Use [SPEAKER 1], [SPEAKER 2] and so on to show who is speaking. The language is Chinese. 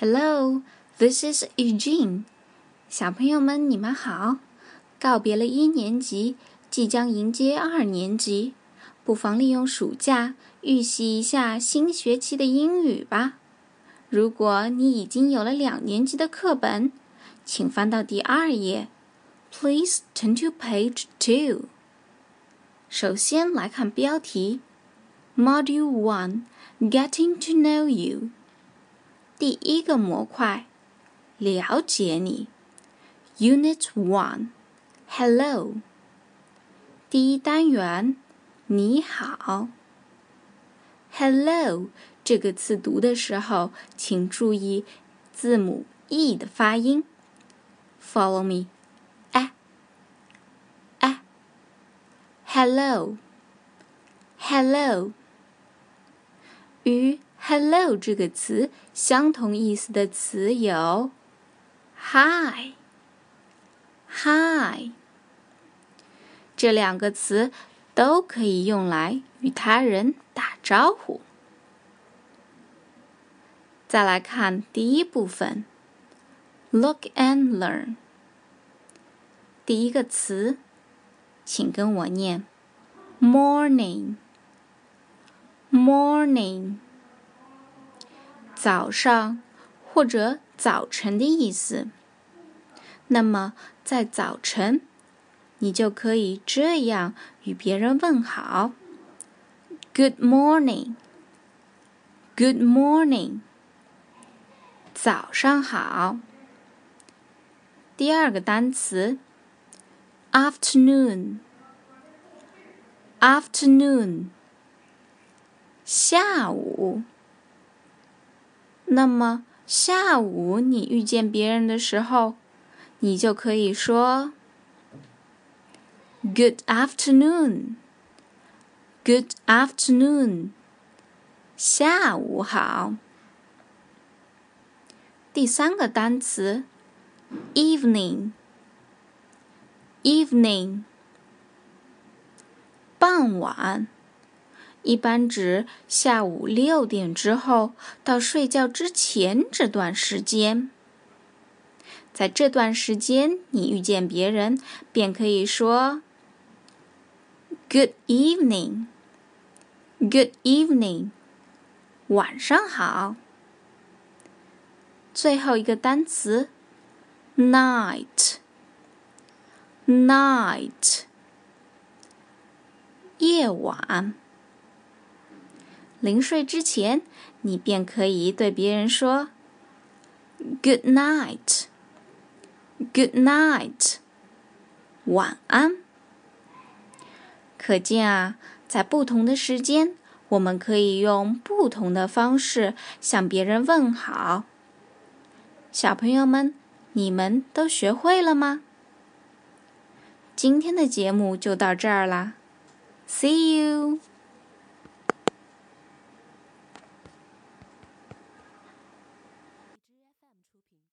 [SPEAKER 1] Hello, this is Eugene。小朋友们，你们好！告别了一年级，即将迎接二年级，不妨利用暑假预习一下新学期的英语吧。如果你已经有了两年级的课本，请翻到第二页。Please turn to page two。首先来看标题：Module One, Getting to Know You。第一个模块，了解你。Unit One，Hello。第一单元，你好。Hello 这个词读的时候，请注意字母 e 的发音。Follow me，哎哎，Hello，Hello，与 “hello” 这个词相同意思的词有 “hi”、“hi”，这两个词都可以用来与他人打招呼。再来看第一部分，“look and learn”。第一个词，请跟我念：“morning”，“morning”。早上或者早晨的意思。那么在早晨，你就可以这样与别人问好：“Good morning, Good morning。”早上好。第二个单词：afternoon，afternoon，下午。那么下午你遇见别人的时候，你就可以说 “Good afternoon, Good afternoon”，下午好。第三个单词 “evening”，evening，傍晚。一般指下午六点之后到睡觉之前这段时间。在这段时间，你遇见别人，便可以说 “Good evening, Good evening”，晚上好。最后一个单词 “night”，night，夜晚。临睡之前，你便可以对别人说 “Good night”，“Good night”，晚安。可见啊，在不同的时间，我们可以用不同的方式向别人问好。小朋友们，你们都学会了吗？今天的节目就到这儿啦，See you。